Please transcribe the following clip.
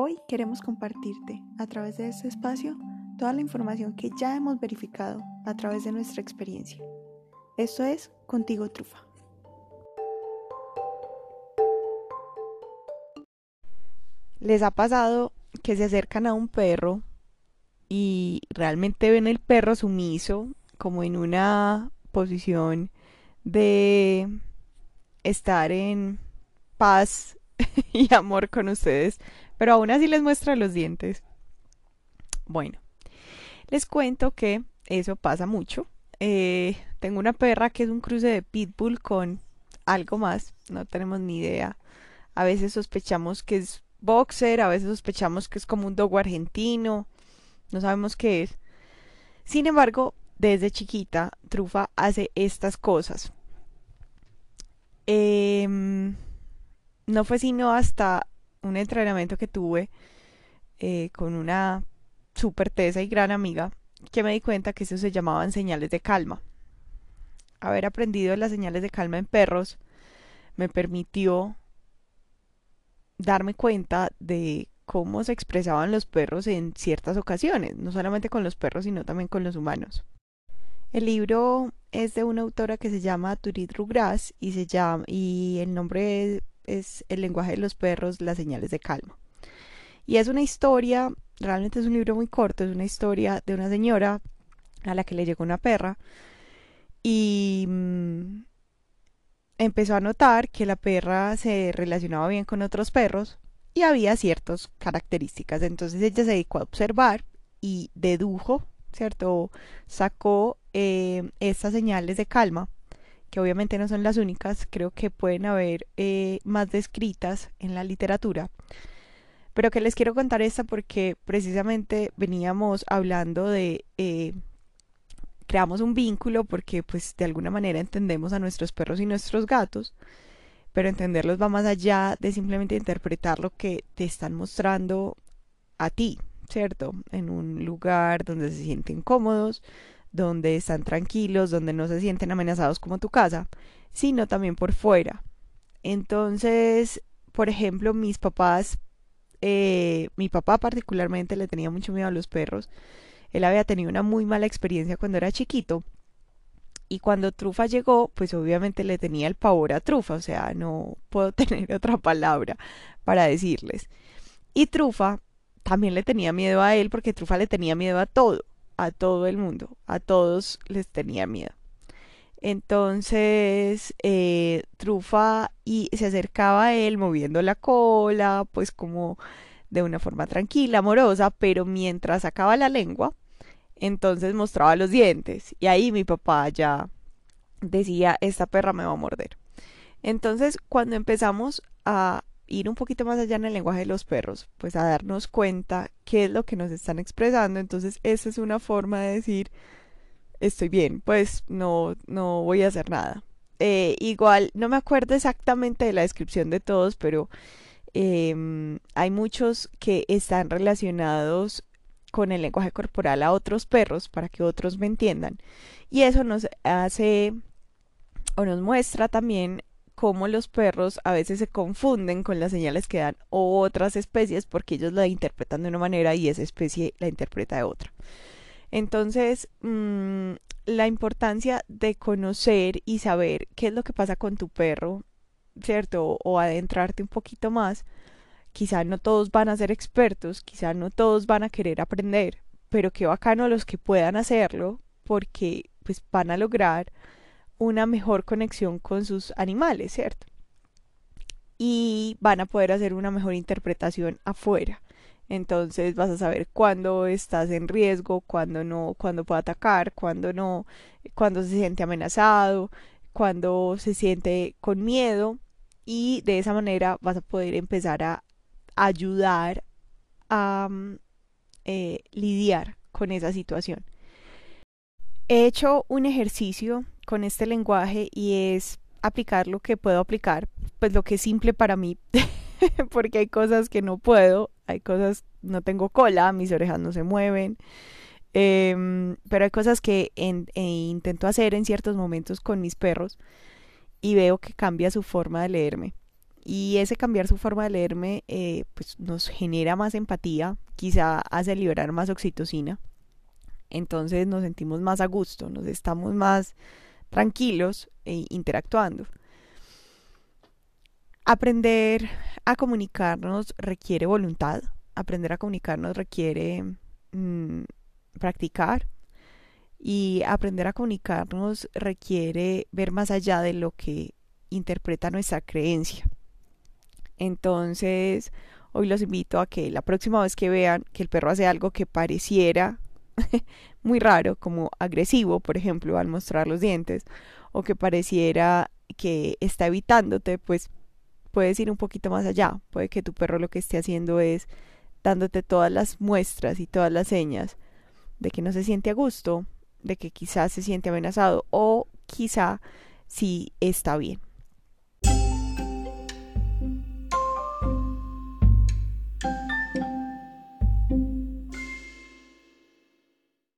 Hoy queremos compartirte, a través de este espacio, toda la información que ya hemos verificado a través de nuestra experiencia. Esto es Contigo Trufa. ¿Les ha pasado que se acercan a un perro y realmente ven el perro sumiso, como en una posición de estar en paz y amor con ustedes, pero aún así les muestra los dientes. Bueno, les cuento que eso pasa mucho. Eh, tengo una perra que es un cruce de pitbull con algo más, no tenemos ni idea. A veces sospechamos que es boxer, a veces sospechamos que es como un dogo argentino, no sabemos qué es. Sin embargo, desde chiquita, Trufa hace estas cosas. Em, no fue sino hasta un entrenamiento que tuve eh, con una súper tesa y gran amiga que me di cuenta que eso se llamaban señales de calma. Haber aprendido las señales de calma en perros me permitió darme cuenta de cómo se expresaban los perros en ciertas ocasiones, no solamente con los perros, sino también con los humanos. El libro es de una autora que se llama Turit Rugras y se llama y el nombre es, El lenguaje de los perros, las señales de calma. Y es una historia, realmente es un libro muy corto, es una historia de una señora a la que le llegó una perra y mm, empezó a notar que la perra se relacionaba bien con otros perros y había ciertas características. Entonces ella se dedicó a observar y dedujo, ¿cierto? Sacó eh, estas señales de calma, que obviamente no son las únicas, creo que pueden haber eh, más descritas en la literatura. Pero que les quiero contar esta porque precisamente veníamos hablando de eh, creamos un vínculo porque pues de alguna manera entendemos a nuestros perros y nuestros gatos, pero entenderlos va más allá de simplemente interpretar lo que te están mostrando a ti, ¿cierto? En un lugar donde se sienten cómodos, donde están tranquilos, donde no se sienten amenazados como tu casa, sino también por fuera. Entonces, por ejemplo, mis papás, eh, mi papá particularmente le tenía mucho miedo a los perros él había tenido una muy mala experiencia cuando era chiquito. Y cuando Trufa llegó, pues obviamente le tenía el pavor a Trufa, o sea, no puedo tener otra palabra para decirles. Y Trufa también le tenía miedo a él porque Trufa le tenía miedo a todo, a todo el mundo, a todos les tenía miedo. Entonces, eh, Trufa y se acercaba a él moviendo la cola, pues como de una forma tranquila, amorosa, pero mientras sacaba la lengua, entonces mostraba los dientes. Y ahí mi papá ya decía, esta perra me va a morder. Entonces, cuando empezamos a ir un poquito más allá en el lenguaje de los perros, pues a darnos cuenta qué es lo que nos están expresando, entonces esa es una forma de decir, estoy bien, pues no, no voy a hacer nada. Eh, igual, no me acuerdo exactamente de la descripción de todos, pero Em, hay muchos que están relacionados con el lenguaje corporal a otros perros para que otros me entiendan. Y eso nos hace o nos muestra también cómo los perros a veces se confunden con las señales que dan otras especies porque ellos la interpretan de una manera y esa especie la interpreta de otra. Entonces, mm, la importancia de conocer y saber qué es lo que pasa con tu perro ¿cierto? O adentrarte un poquito más. Quizá no todos van a ser expertos, quizá no todos van a querer aprender, pero qué bacano los que puedan hacerlo porque pues van a lograr una mejor conexión con sus animales, ¿cierto? Y van a poder hacer una mejor interpretación afuera. Entonces vas a saber cuándo estás en riesgo, cuándo no, cuándo puede atacar, cuándo no, cuándo se siente amenazado, cuándo se siente con miedo y de esa manera vas a poder empezar a ayudar a mm, eh, lidiar con esa situación. He hecho un ejercicio con este lenguaje y es aplicar lo que puedo aplicar, pues lo que es simple para mí, porque hay cosas que no puedo, hay cosas, no tengo cola, mis orejas no se mueven, em, pero hay cosas que e intento hacer en ciertos momentos con mis perros y veo que cambia su forma de leerme. y ese cambiar su forma de leerme eh, pues nos genera más empatía, quizá hace liberar más oxitocina. Entonces nos sentimos más a gusto, nos estamos más tranquilos e interactuando. Aprender a comunicarnos requiere voluntad, aprender a comunicarnos requiere mm, practicar y aprender a comunicarnos requiere ver más allá de lo que interpreta nuestra creencia. Entonces, hoy los invito a que la próxima vez que vean que el perro hace algo que pareciera muy raro, como agresivo, por ejemplo, al mostrar los dientes, o que pareciera que está evitándote, pues puedes ir un poquito más allá. Puede que tu perro lo que esté haciendo es dándote todas las muestras y todas las señas de que no se siente a gusto, de que quizás se siente amenazado o quizá sí está bien.